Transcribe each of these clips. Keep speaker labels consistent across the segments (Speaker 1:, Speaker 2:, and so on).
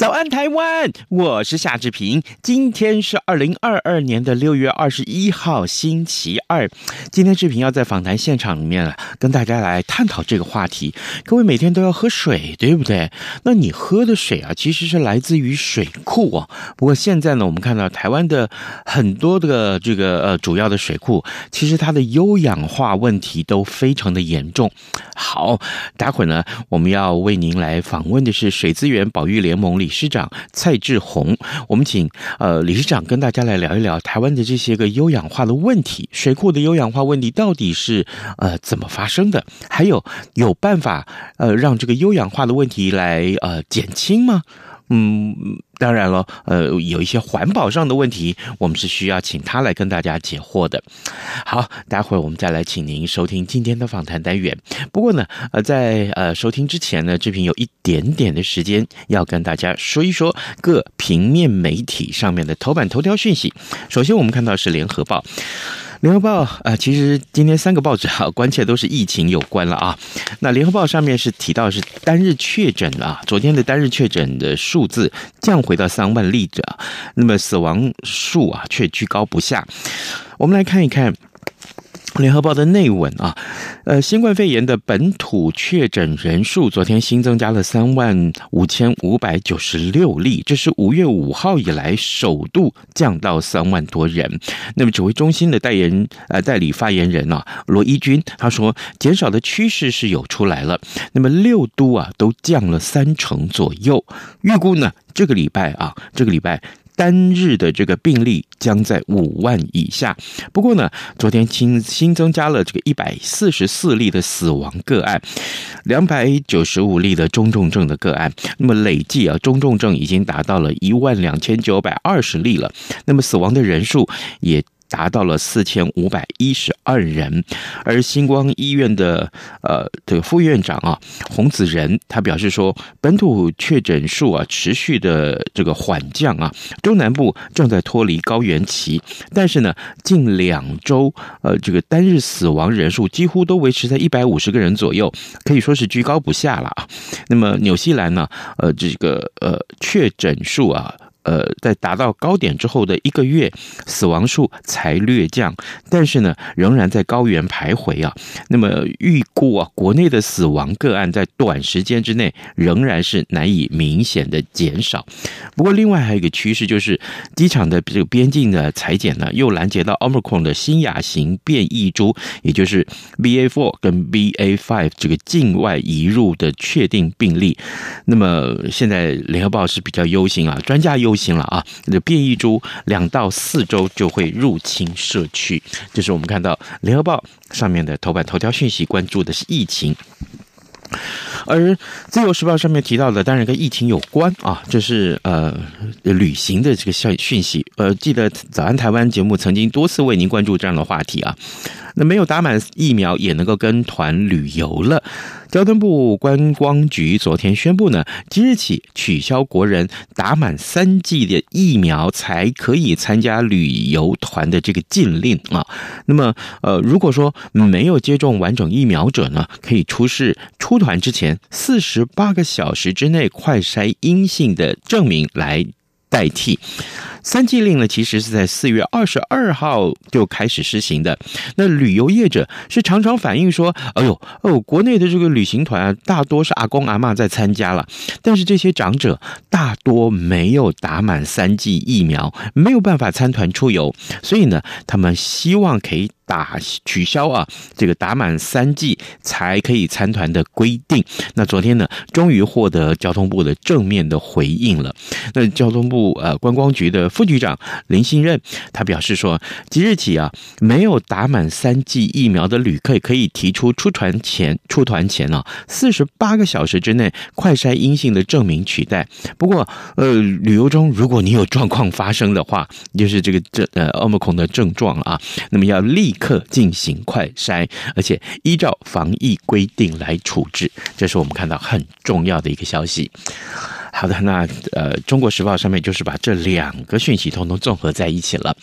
Speaker 1: 早安，台湾！我是夏志平。今天是二零二二年的六月二十一号，星期二。今天志平要在访谈现场里面，跟大家来探讨这个话题。各位每天都要喝水，对不对？那你喝的水啊，其实是来自于水库啊。不过现在呢，我们看到台湾的很多的这个呃主要的水库，其实它的优氧化问题都非常的严重。好，待会儿呢，我们要为您来访问的是水资源保育联盟理事长蔡志宏，我们请呃理事长跟大家来聊一聊台湾的这些个优氧化的问题，水库的优氧化问题到底是呃怎么发生的？还有有办法呃让这个优氧化的问题来呃减轻吗？嗯，当然了，呃，有一些环保上的问题，我们是需要请他来跟大家解惑的。好，待会儿我们再来请您收听今天的访谈单元。不过呢，呃，在呃收听之前呢，志平有一点点的时间要跟大家说一说各平面媒体上面的头版头条讯息。首先，我们看到是联合报。联合报啊、其实今天三个报纸啊，关切都是疫情有关了啊。那联合报上面是提到是单日确诊啊，昨天的单日确诊的数字降回到三万例者，那么死亡数啊却居高不下。我们来看一看。联合报的内文啊，呃，新冠肺炎的本土确诊人数昨天新增加了三万五千五百九十六例，这是五月五号以来首度降到三万多人。那么指挥中心的代言呃代理发言人啊，罗一军他说，减少的趋势是有出来了。那么六都啊都降了三成左右，预估呢这个礼拜啊这个礼拜。单日的这个病例将在五万以下。不过呢，昨天新新增加了这个一百四十四例的死亡个案，两百九十五例的中重症的个案。那么累计啊，中重症已经达到了一万两千九百二十例了。那么死亡的人数也。达到了四千五百一十二人，而星光医院的呃这个副院长啊洪子仁他表示说，本土确诊数啊持续的这个缓降啊，中南部正在脱离高原期，但是呢近两周呃这个单日死亡人数几乎都维持在一百五十个人左右，可以说是居高不下了啊。那么纽西兰呢呃这个呃确诊数啊。呃，在达到高点之后的一个月，死亡数才略降，但是呢，仍然在高原徘徊啊。那么预估啊，国内的死亡个案在短时间之内仍然是难以明显的减少。不过，另外还有一个趋势就是，机场的这个边境的裁剪呢，又拦截到 Omicron 的新亚型变异株，也就是 BA4 跟 BA5 这个境外移入的确定病例。那么现在联合报是比较忧心啊，专家忧。不行了啊！那变异株两到四周就会入侵社区，这是我们看到联合报上面的头版头条讯息，关注的是疫情。而自由时报上面提到的，当然跟疫情有关啊，这是呃旅行的这个消讯息。呃，记得早安台湾节目曾经多次为您关注这样的话题啊。那没有打满疫苗也能够跟团旅游了。交通部观光局昨天宣布呢，即日起取消国人打满三剂的疫苗才可以参加旅游团的这个禁令啊。那么，呃，如果说没有接种完整疫苗者呢，可以出示出团之前四十八个小时之内快筛阴性的证明来代替。三季令呢，其实是在四月二十二号就开始实行的。那旅游业者是常常反映说：“哎呦，哦，国内的这个旅行团啊，大多是阿公阿嬷在参加了，但是这些长者大多没有打满三剂疫苗，没有办法参团出游，所以呢，他们希望可以。”打取消啊这个打满三剂才可以参团的规定。那昨天呢，终于获得交通部的正面的回应了。那交通部呃观光局的副局长林信任他表示说，即日起啊，没有打满三剂疫苗的旅客可以提出出团前出团前啊四十八个小时之内快筛阴性的证明取代。不过呃，旅游中如果你有状况发生的话，就是这个这呃奥密克戎的症状啊，那么要立刻进行快筛，而且依照防疫规定来处置。这是我们看到很重要的一个消息。好的，那呃，《中国时报》上面就是把这两个讯息通通综合在一起了。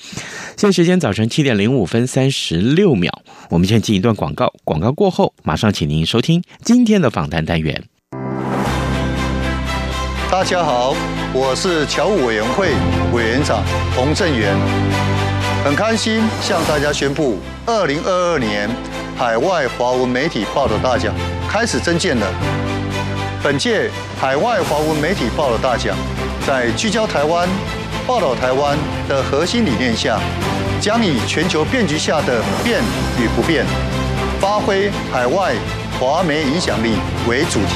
Speaker 1: 现在时间早晨七点零五分三十六秒，我们先进一段广告，广告过后马上请您收听今天的访谈单元。
Speaker 2: 大家好，我是侨务委员会委员长洪正元，很开心向大家宣布，二零二二年海外华文媒体报道大奖开始征件了。本届海外华文媒体报道大奖，在聚焦台湾、报道台湾的核心理念下，将以全球变局下的变与不变，发挥海外华媒影响力为主题，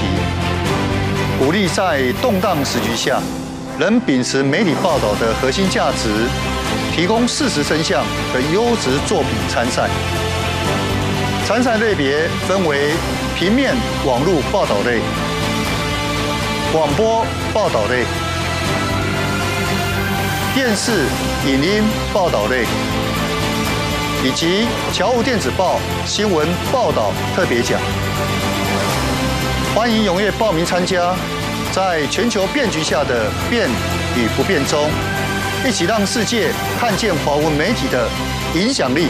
Speaker 2: 鼓励在动荡时局下，仍秉持媒体报道的核心价值，提供事实真相和优质作品参赛。参赛类别分为平面、网络报道类。广播报道类、电视、影音报道类，以及侨务电子报新闻报道特别奖，欢迎踊跃报名参加，在全球变局下的变与不变中，一起让世界看见华文媒体的影响力。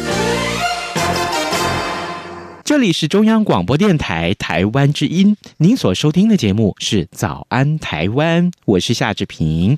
Speaker 1: 这里是中央广播电台台湾之音，您所收听的节目是《早安台湾》，我是夏志平。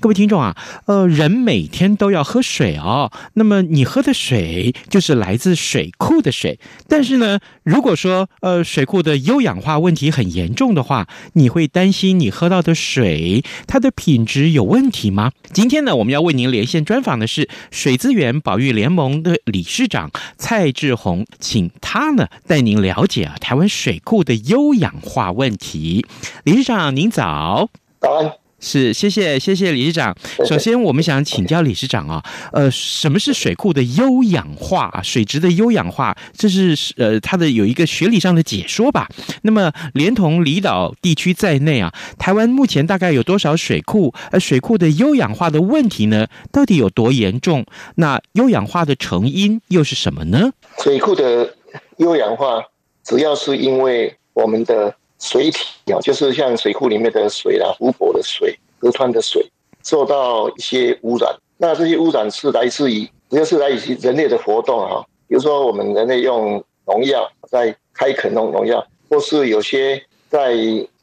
Speaker 1: 各位听众啊，呃，人每天都要喝水哦，那么你喝的水就是来自水库的水。但是呢，如果说呃水库的优氧化问题很严重的话，你会担心你喝到的水它的品质有问题吗？今天呢，我们要为您连线专访的是水资源保育联盟的理事长蔡志宏，请他呢。带您了解啊，台湾水库的优氧化问题。理事长，您早。
Speaker 3: 早安。
Speaker 1: 是，谢谢，谢谢理事长。首先，我们想请教理事长啊，呃，什么是水库的优氧化啊？水质的优氧化，这是呃，它的有一个学理上的解说吧？那么，连同离岛地区在内啊，台湾目前大概有多少水库？呃，水库的优氧化的问题呢，到底有多严重？那优氧化的成因又是什么呢？
Speaker 3: 水库的。优氧化主要是因为我们的水体啊，就是像水库里面的水啦、湖泊的水、河川的水受到一些污染。那这些污染是来自于，主要是来自于人类的活动哈。比如说，我们人类用农药在开垦农农药，或是有些在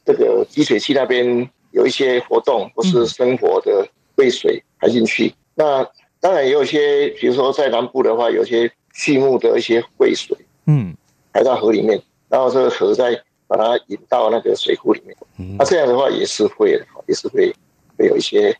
Speaker 3: 这个集水器那边有一些活动，或是生活的废水排进去。那当然也有些，比如说在南部的话，有些畜牧的一些废水。嗯，排到河里面，然后这个河再把它引到那个水库里面。那、啊、这样的话也是会的，也是会会有一些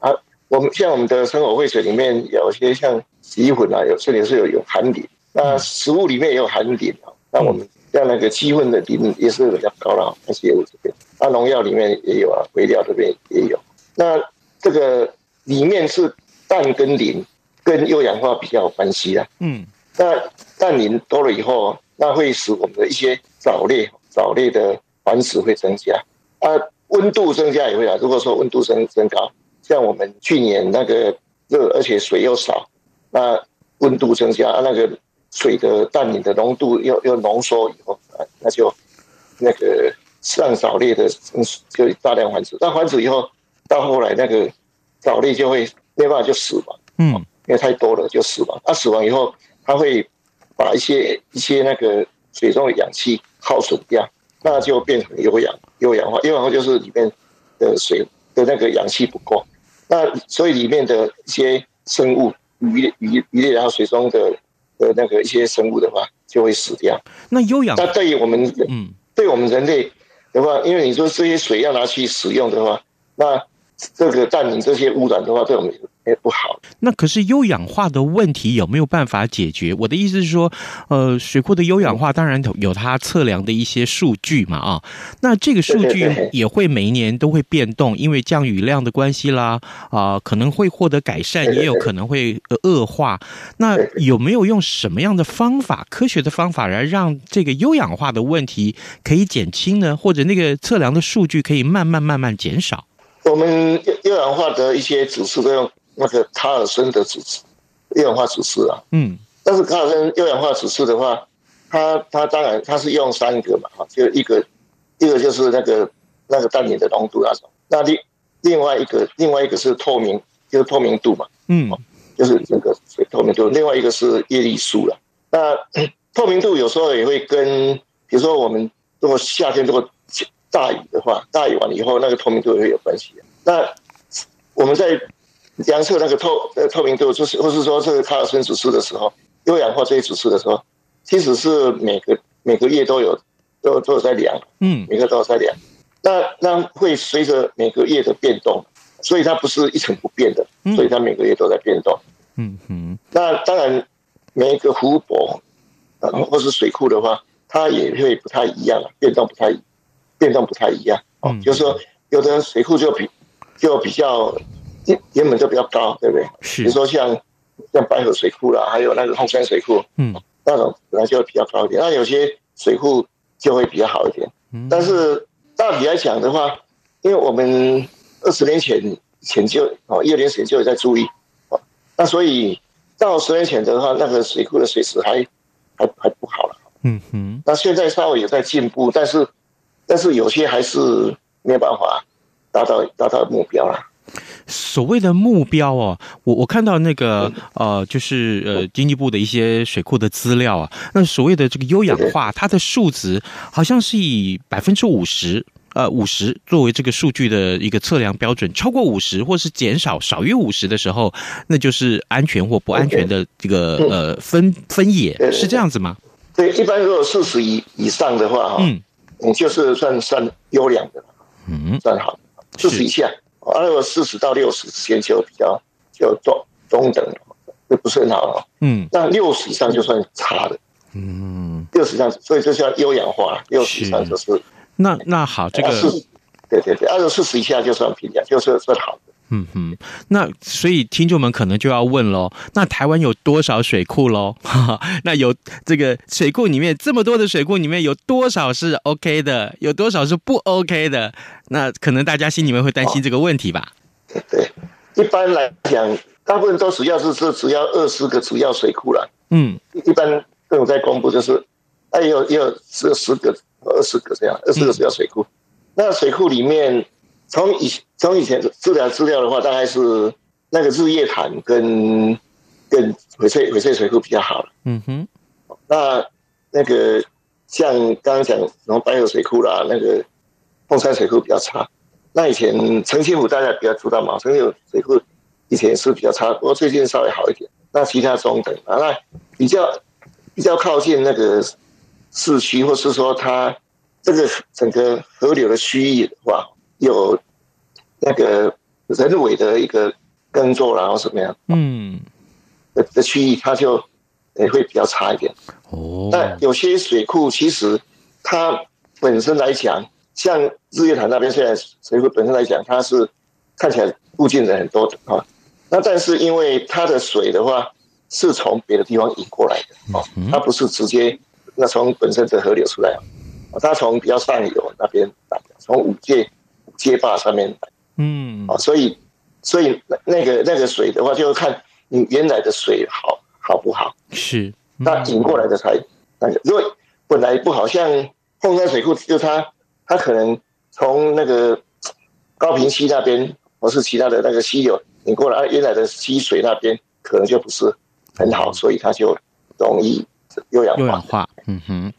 Speaker 3: 啊。我们像我们的生活废水里面有一些像洗衣粉啊，有这里是有有含磷。那食物里面也有含磷啊。那我们像那个鸡粪的磷也是比较高了，那些物质这边。那农药里面也有啊，肥料这边也有。那这个里面是氮跟磷跟优氧化比较有关系啊。嗯。那氮磷多了以后，那会使我们的一些藻类、藻类的繁殖会增加。啊，温度增加也会啊。如果说温度升升高，像我们去年那个热，而且水又少，那温度增加，啊，那个水的氮磷的浓度又又浓缩以后啊，那就那个上藻类的就大量繁殖。那繁殖以后，到后来那个藻类就会没办法就死亡，嗯，因为太多了就死亡。它、啊、死亡以后，它会把一些一些那个水中的氧气耗损掉，那就变成有氧有氧化。有氧化就是里面的水的那个氧气不够，那所以里面的一些生物鱼鱼鱼类然后水中的的那个一些生物的话就会死掉。
Speaker 1: 那有氧，
Speaker 3: 那对于我们嗯，对我们人类的话，因为你说这些水要拿去使用的话，那这个占领这些污染的话，对我们。也不好。
Speaker 1: 那可是优氧化的问题有没有办法解决？我的意思是说，呃，水库的优氧化当然有它测量的一些数据嘛，啊，那这个数据也会每一年都会变动，因为降雨量的关系啦，啊、呃，可能会获得改善，也有可能会恶化。那有没有用什么样的方法，科学的方法来让这个优氧化的问题可以减轻呢？或者那个测量的数据可以慢慢慢慢减少？
Speaker 3: 我们优氧化的一些指数都用。那个卡尔森的指数，优氧化指数啊，嗯，但是卡尔森优氧化指数的话，它它当然它是用三个嘛，哈，就一个一个就是那个那个氮磷的浓度那种，那另另外一个另外一个是透明，就是透明度嘛，嗯，就是那个水透明度，另外一个是叶绿素了。那透明度有时候也会跟，比如说我们如果夏天如果大雨的话，大雨完了以后，那个透明度也会有关系。那我们在量测那个透呃透明度，就是或是说这个卡尔森指数的时候，优氧化这些指数的时候，其实是每个每个月都有都都有在量，嗯，每个都有在量。那那会随着每个月的变动，所以它不是一成不变的，所以它每个月都在变动。嗯哼。那当然，每一个湖泊啊或是水库的话，它也会不太一样，变动不太变动不太一样。哦，就是说有的水库就比就比较。原原本就比较高，对不对？是。比如说像像白河水库啦，还有那个后山水库，嗯，那种本来就比较高一点。那有些水库就会比较好一点。嗯。但是大体来讲的话，因为我们二十年前前就哦，一二年前就有在注意，哦，那所以到十年前的话，那个水库的水质还还还不好了。嗯哼。那现在稍微有在进步，但是但是有些还是没有办法达到达到目标了。
Speaker 1: 所谓的目标哦，我我看到那个呃，就是呃，经济部的一些水库的资料啊，那所谓的这个优氧化，它的数值好像是以百分之五十，呃，五十作为这个数据的一个测量标准，超过五十或是减少少于五十的时候，那就是安全或不安全的这个呃分分野，是这样子吗？
Speaker 3: 对，一般如果四十以以上的话，嗯，你就是算算优良的，嗯，算好，四十以下。啊，如果四十到六十之间就比较就中中等，这不是很好。嗯，那六十以上就算差的。嗯，六十以上，所以这叫优氧化。六十以上就是
Speaker 1: 那那好，这个
Speaker 3: 对对对，二十四十以下就算平价，就是算好的。
Speaker 1: 嗯哼，那所以听众们可能就要问喽，那台湾有多少水库喽？那有这个水库里面这么多的水库里面有多少是 OK 的，有多少是不 OK 的？那可能大家心里面会担心这个问题吧？
Speaker 3: 对对，一般来讲，大部分都主要是是主要二十个主要水库了。嗯，一般都有在公布，就是哎有也有十十个、二十个这样，二十个主要水库。嗯、那水库里面。从以从以前治疗资料的话，大概是那个日月潭跟跟翡翠翡翠水库比较好了。嗯哼，那那个像刚刚讲什么白河水库啦，那个凤山水库比较差。那以前澄清湖大家比较知道嘛，澄清湖水库以前是比较差，不过最近稍微好一点。那其他中等啊，那比较比较靠近那个市区，或是说它这个整个河流的区域的话。有那个人为的一个耕作，然后什么样？嗯，的的区域，它就也会比较差一点。哦，但有些水库其实它本身来讲，像日月潭那边，虽然水库本身来讲，它是看起来附近人很多的啊，那但是因为它的水的话是从别的地方引过来的哦，它不是直接那从本身的河流出来啊，它从比较上游那边来的，从五界。街坝上面，嗯，啊，所以，所以那个那个水的话，就看你原来的水好好不好，
Speaker 1: 是，
Speaker 3: 那引过来的才那个。如果本来不好，像凤山水库，就它它可能从那个高屏溪那边，或是其他的那个溪流引过来，啊，原来的溪水那边可能就不是很好，所以它就容易优氧
Speaker 1: 优氧化。嗯哼，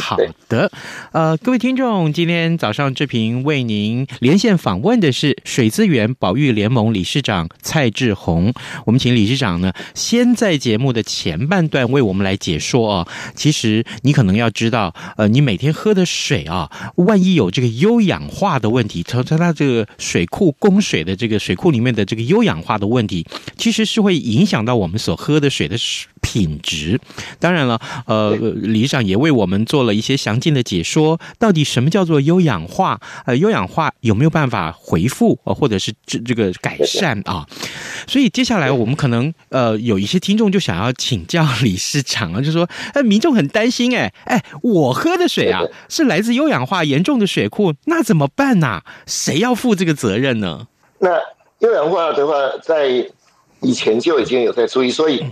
Speaker 1: 好的，呃，各位听众，今天早上志平为您连线访问的是水资源保育联盟理事长蔡志宏。我们请理事长呢，先在节目的前半段为我们来解说啊。其实你可能要知道，呃，你每天喝的水啊，万一有这个优氧化的问题，从从它这个水库供水的这个水库里面的这个优氧化的问题，其实是会影响到我们所喝的水的品质。当然了，呃，理事长也为我们做了一些详尽的解说，到底什么叫做优氧化？呃，优氧化有没有办法回复，呃或者是这这个改善啊？所以接下来我们可能呃有一些听众就想要请教理事长啊，就说，呃，民众很担心，哎哎，我喝的水啊是来自优氧化严重的水库，那怎么办呢？谁要负这个责任呢？
Speaker 3: 那优氧化的话，在以前就已经有在注意，所以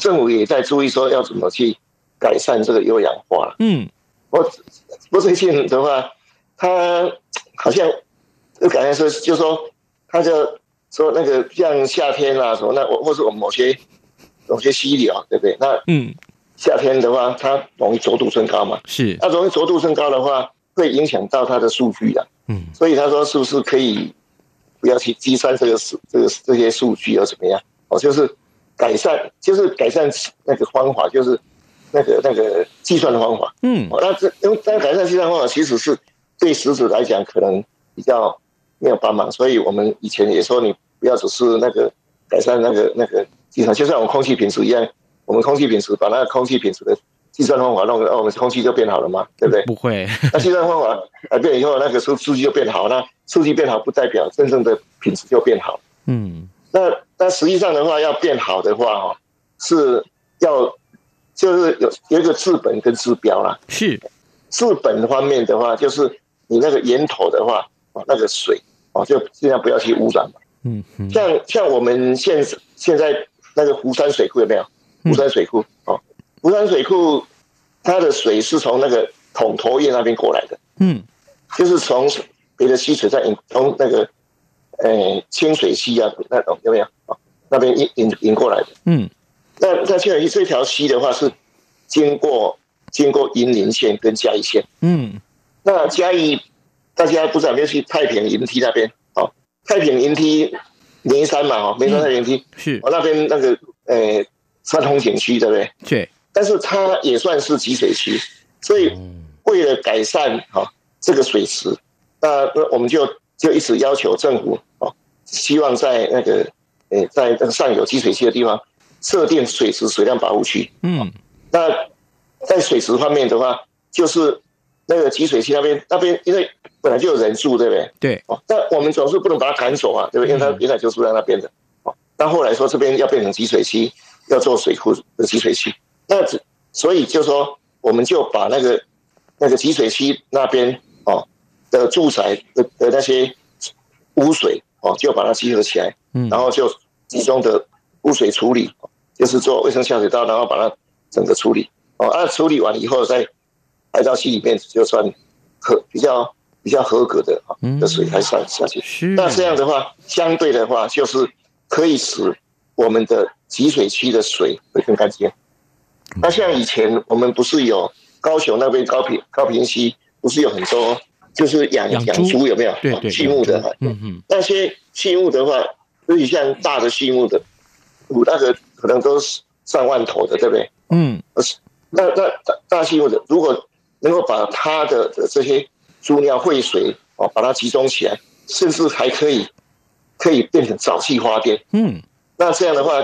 Speaker 3: 政府也在注意说要怎么去。改善这个优氧化。嗯，我我最近的话，他好像就感觉说，就说他就说那个像夏天啊什么，那我或是我们某些某些溪流，对不对？那嗯，夏天的话，它容易浊度升高嘛。是，那容易浊度升高的话，会影响到它的数据的。嗯，所以他说是不是可以不要去计算这个数这个这些数据，又怎么样？哦，就是改善，就是改善那个方法，就是。那个那个计算的方法，嗯，那这因为改善计算方法其实是对食指来讲可能比较没有帮忙，所以我们以前也说你不要只是那个改善那个那个计算，就像我们空气品质一样，我们空气品质把那个空气品质的计算方法弄，哦，我们空气就变好了嘛，对不对？不会，那计算方法改变以后，那个数数据就变好，那数据变好不代表真正的品质就变好，嗯，那那实际上的话，要变好的话，哈，是要。就是有有一个治本跟治标啦，是治本方面的话，就是你那个源头的话，哦，那个水哦，就尽量不要去污染嘛。嗯嗯，像像我们现现在那个湖山水库有没有？湖山水库哦，湖山水库它的水是从那个桶头堰那边过来的。嗯，就是从别的溪水在引，从那个呃清水溪啊那种有没有啊？那边引引引过来的。嗯。那那清水溪这条溪的话是经过经过云林县跟嘉义县，嗯，那嘉义大家不知道有没有去太平云梯那边？哦，太平云梯梅山嘛，哦，梅山太平云梯是哦，那边那个呃山风景区对不对？对，但是它也算是集水区，所以为了改善哈这个水池，那那我们就就一直要求政府哦，希望在那个呃在那个上游集水区的地方。设定水池水量保护区，嗯，那在水池方面的话，就是那个集水区那边，那边因为本来就有人住，对不对？对，哦，但我们总是不能把它赶走啊，对不对？因为它原来就住在那边的，哦，但后来说这边要变成集水区，要做水库的集水区，那所以就说我们就把那个那个集水区那边哦的住宅的的那些污水哦，就把它集合起来，嗯，然后就集中的污水处理。就是做卫生下水道，然后把它整个处理哦，那，处理完以后再排到溪里面，就算合比较比较合格的啊的水还算下去。是，那这样的话，相对的话，就是可以使我们的集水区的水会更干净。那像以前我们不是有高雄那边高平高平溪，不是有很多就是养养猪有没有？对对，畜牧的，嗯嗯，那些畜牧的话，尤其像大的畜牧的，那个。可能都是上万头的，对不对？嗯，那那大大畜牧的，如果能够把它的这些猪尿废水哦，把它集中起来，甚至还可以可以变成沼气发电。嗯，那这样的话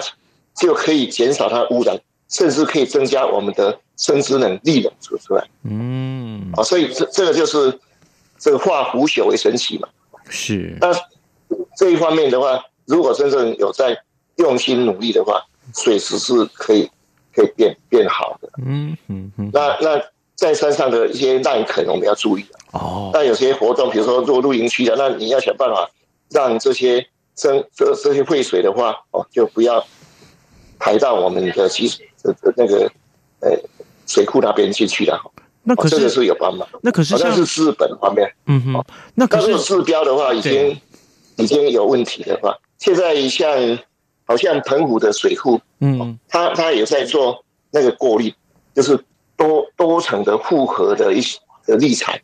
Speaker 3: 就可以减少它污染，甚至可以增加我们的生殖能力的出出来。嗯，啊，所以这这个就是这个化腐朽为神奇嘛。是。那这一方面的话，如果真正有在用心努力的话，水质是可以可以变变好的，嗯嗯嗯。那那在山上的一些烂坑，我们要注意哦。那有些活动，比如说做露营区的，那你要想办法让这些生这这些废水的话，哦，就不要排到我们的集水的那个呃水库那边进去了。
Speaker 1: 那可是、
Speaker 3: 哦、这个是有办法。
Speaker 1: 那可是像、
Speaker 3: 哦、是日本方面，
Speaker 1: 嗯哼，那可是
Speaker 3: 治标的话已经已经有问题的话，现在像好像澎湖的水库，嗯，他他也在做那个过滤，就是多多层的复合的一些的滤材，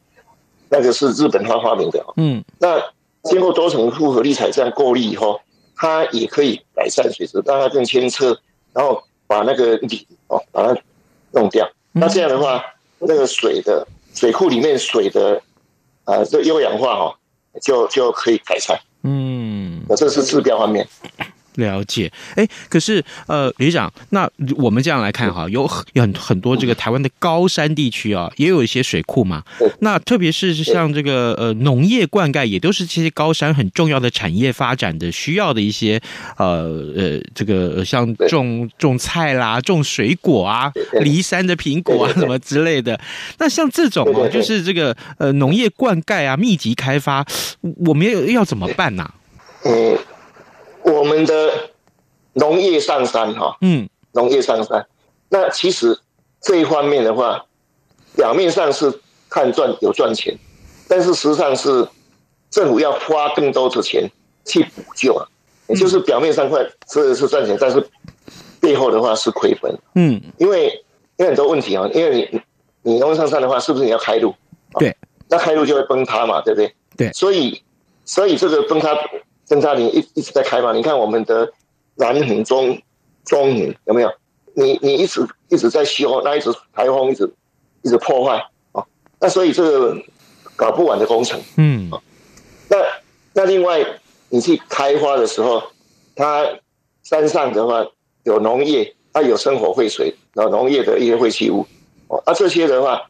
Speaker 3: 那个是日本他发明的，嗯，那经过多层复合滤材这样过滤以后，它也可以改善水质，让它更清澈，然后把那个底哦把它弄掉，那这样的话。那个水的水库里面水的，啊，这优氧化哈，就就可以改善。嗯，这是治标方面。
Speaker 1: 了解，哎，可是呃，旅长，那我们这样来看哈，有很很很多这个台湾的高山地区啊，也有一些水库嘛。那特别是像这个呃农业灌溉，也都是这些高山很重要的产业发展的需要的一些呃呃这个像种种菜啦、种水果啊、梨山的苹果啊什么之类的。那像这种哦，就是这个呃农业灌溉啊密集开发，我们要要怎么办呢？
Speaker 3: 嗯。我们的农业上山哈，嗯，农业上山，那其实这一方面的话，表面上是看赚有赚钱，但是实际上是政府要花更多的钱去补救啊，也就是表面上看是是赚钱，但是背后的话是亏本，嗯，因为有很多问题啊，因为你你农业上山的话，是不是你要开路？
Speaker 1: 对，
Speaker 3: 那开路就会崩塌嘛，对不对？
Speaker 1: 对，
Speaker 3: 所以所以这个崩塌。侦察林一一直在开发，你看我们的南横中中横有没有？你你一直一直在修，那一直台风一直一直破坏啊，那所以这个搞不完的工程，嗯，那那另外你去开发的时候，它山上的话有农业，它有生活废水，然后农业的一些废弃物，哦，那这些的话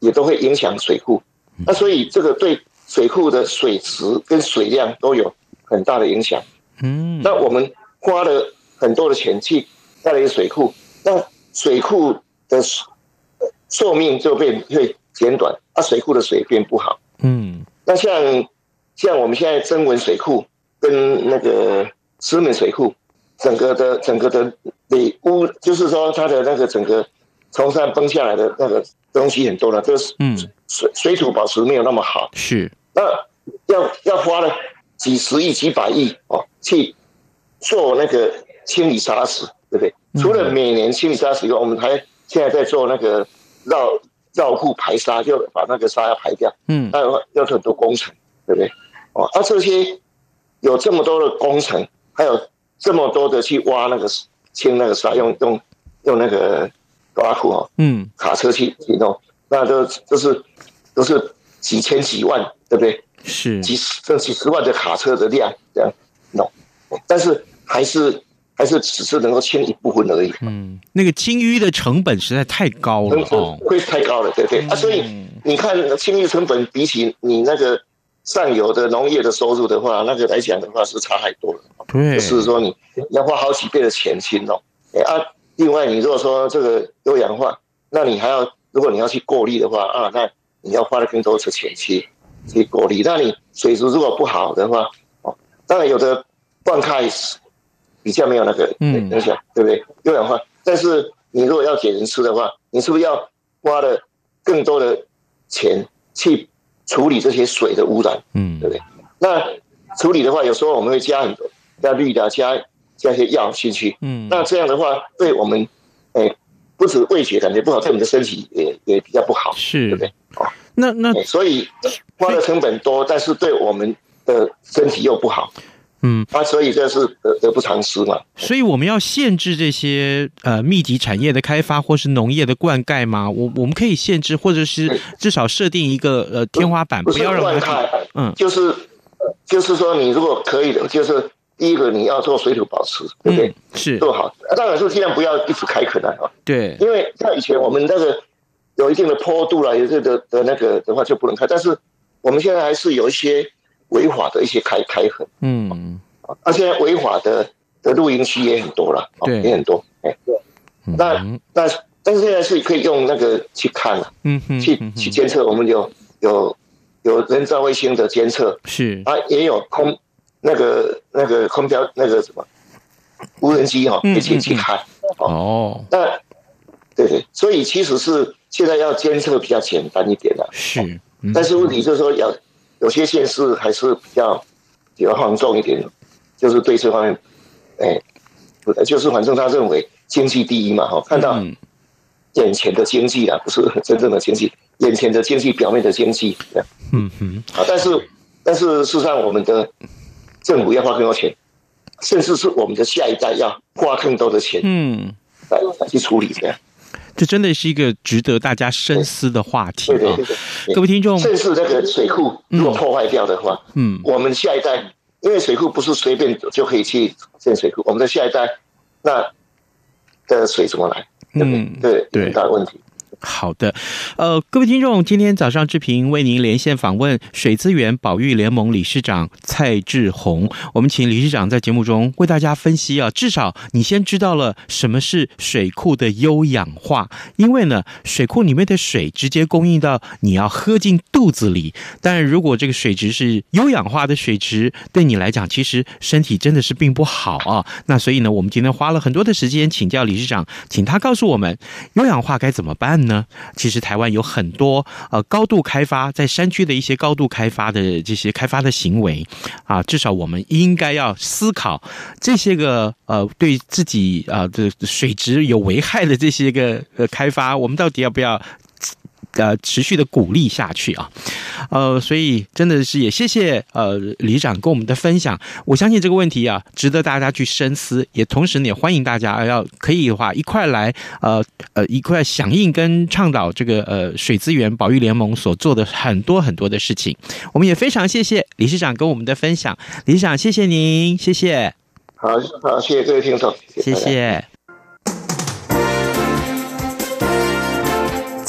Speaker 3: 也都会影响水库，那所以这个对水库的水质跟水量都有。很大的影响，嗯，那我们花了很多的钱去盖了一个水库，那水库的寿命就变会减短，啊，水库的水变不好，嗯，那像像我们现在增文水库跟那个石门水库，整个的整个的里屋，就是说它的那个整个从山崩下来的那个东西很多了，就是嗯，水水土保持没有那么好，
Speaker 1: 是，
Speaker 3: 那要要花了。几十亿、几百亿哦，去做那个清理沙石，对不对？除了每年清理沙石以外，我们还现在在做那个绕绕库排沙，就把那个沙要排掉。嗯，那要很多工程，对不对？哦，那这些有这么多的工程，还有这么多的去挖那个清那个沙，用用用那个挖库哦，嗯，卡车去去弄，那都都是都是几千几万，对不对？
Speaker 1: 是
Speaker 3: 几十这几十万的卡车的量这样弄，但是还是还是只是能够清一部分而已。
Speaker 1: 嗯，那个清淤的成本实在太高了哦，
Speaker 3: 会太高了，对对、嗯、啊。所以你看清淤成本比起你那个上游的农业的收入的话，那个来讲的话是差太多了。
Speaker 1: 对，
Speaker 3: 就是说你要花好几倍的钱清哦。啊，另外你如果说这个优氧化，那你还要如果你要去过滤的话啊，那你要花的更多的钱去。去过滤，那你水质如果不好的话，哦，当然有的灌溉比较没有那个影响，嗯、对不对？有氧化，但是你如果要给人吃的话，你是不是要花了更多的钱去处理这些水的污染？嗯，对不对？那处理的话，有时候我们会加很多加氯的，加加一些药进去。嗯，那这样的话，对我们，哎，不止味觉感觉不好，对我们的身体也也比较不好，
Speaker 1: 是，
Speaker 3: 对不对？哦，
Speaker 1: 那那
Speaker 3: 所以。花的成本多，但是对我们的身体又不好，嗯，啊，所以这是得得不偿失嘛。
Speaker 1: 所以我们要限制这些呃密集产业的开发，或是农业的灌溉吗？我我们可以限制，或者是至少设定一个呃天花板，不要让灌溉。嗯，
Speaker 3: 就是就是说，你如果可以的，就是第一个你要做水土保持，对不对？
Speaker 1: 是
Speaker 3: 做好。当然是尽量不要一直开垦啊。
Speaker 1: 对，
Speaker 3: 因为像以前我们那个有一定的坡度了，有这个的那个的话就不能开，但是。我们现在还是有一些违法的一些开开垦，嗯，啊，现在违法的的露营区也很多了，
Speaker 1: 对，
Speaker 3: 也很多，哎，对，那那但是现在是可以用那个去看了，嗯哼，去去监测，我们有有有人造卫星的监测，
Speaker 1: 是。
Speaker 3: 啊，也有空那个那个空调那个什么无人机哈，一起去看，哦，那对对，所以其实是现在要监测比较简单一点了。
Speaker 1: 是，
Speaker 3: 嗯、但是问题就是说，有有些县市还是比较比较放纵一点，就是对这方面，哎，就是反正他认为经济第一嘛，哈，看到眼前的经济啊，不是真正的经济，眼前的经济，表面的经济，嗯嗯，啊，但是但是事实上，我们的政府要花更多钱，甚至是我们的下一代要花更多的钱，嗯，来来去处理这样。
Speaker 1: 这真的是一个值得大家深思的话题啊！各位听众，
Speaker 3: 甚至这个水库如果破坏掉的话，嗯，我们下一代，因为水库不是随便就可以去建水库，我们的下一代那的水怎么来？嗯，对对，大问题。
Speaker 1: 好的，呃，各位听众，今天早上志平为您连线访问水资源保育联盟理事长蔡志宏。我们请理事长在节目中为大家分析啊，至少你先知道了什么是水库的优氧化，因为呢，水库里面的水直接供应到你要喝进肚子里。但如果这个水质是优氧化的水质，对你来讲其实身体真的是并不好啊。那所以呢，我们今天花了很多的时间请教理事长，请他告诉我们优氧化该怎么办呢？其实台湾有很多呃高度开发，在山区的一些高度开发的这些开发的行为啊，至少我们应该要思考这些个呃对自己啊的水质有危害的这些个呃开发，我们到底要不要？呃，持续的鼓励下去啊，呃，所以真的是也谢谢呃理事长跟我们的分享。我相信这个问题啊，值得大家去深思，也同时呢，也欢迎大家要可以的话一块来呃呃一块响应跟倡导这个呃水资源保育联盟所做的很多很多的事情。我们也非常谢谢理事长跟我们的分享，理事长谢谢您，谢谢。
Speaker 3: 好，好，谢谢各位听众，
Speaker 1: 谢谢。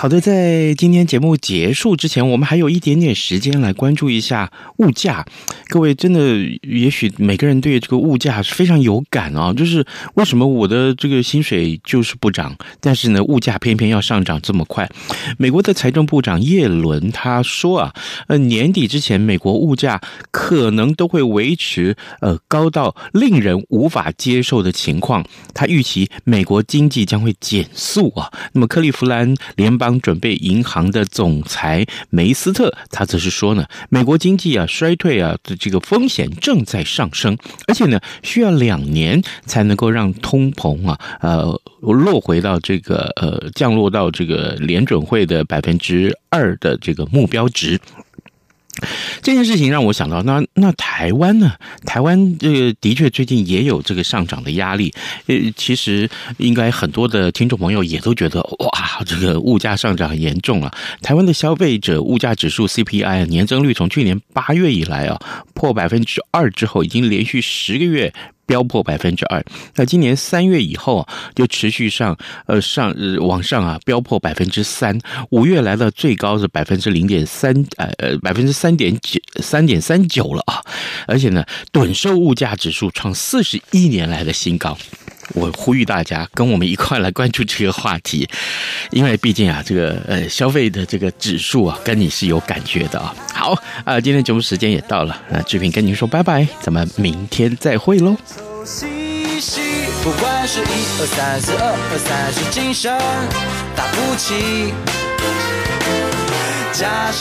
Speaker 1: 好的，在今天节目结束之前，我们还有一点点时间来关注一下物价。各位真的，也许每个人对这个物价是非常有感啊，就是为什么我的这个薪水就是不涨，但是呢，物价偏偏要上涨这么快？美国的财政部长耶伦他说啊，呃，年底之前，美国物价可能都会维持呃高到令人无法接受的情况。他预期美国经济将会减速啊。那么，克利夫兰联邦准备银行的总裁梅斯特，他则是说呢，美国经济啊衰退啊的这个风险正在上升，而且呢需要两年才能够让通膨啊呃落回到这个呃降落到这个联准会的百分之二的这个目标值。这件事情让我想到，那那台湾呢？台湾这个的确最近也有这个上涨的压力。呃，其实应该很多的听众朋友也都觉得，哇，这个物价上涨很严重啊！台湾的消费者物价指数 CPI 年增率从去年八月以来啊破百分之二之后，已经连续十个月。飙破百分之二，那今年三月以后啊，就持续上，呃上呃往上啊，飙破百分之三，五月来到最高是百分之零点三，呃呃百分之三点九三点三九了啊，而且呢，短售物价指数创四十一年来的新高。我呼吁大家跟我们一块来关注这个话题，因为毕竟啊，这个呃消费的这个指数啊，跟你是有感觉的啊。好啊、今天节目时间也到了，那志平跟您说拜拜，咱们明天再会喽。不管是一二三四二二三是精神打不起，加上。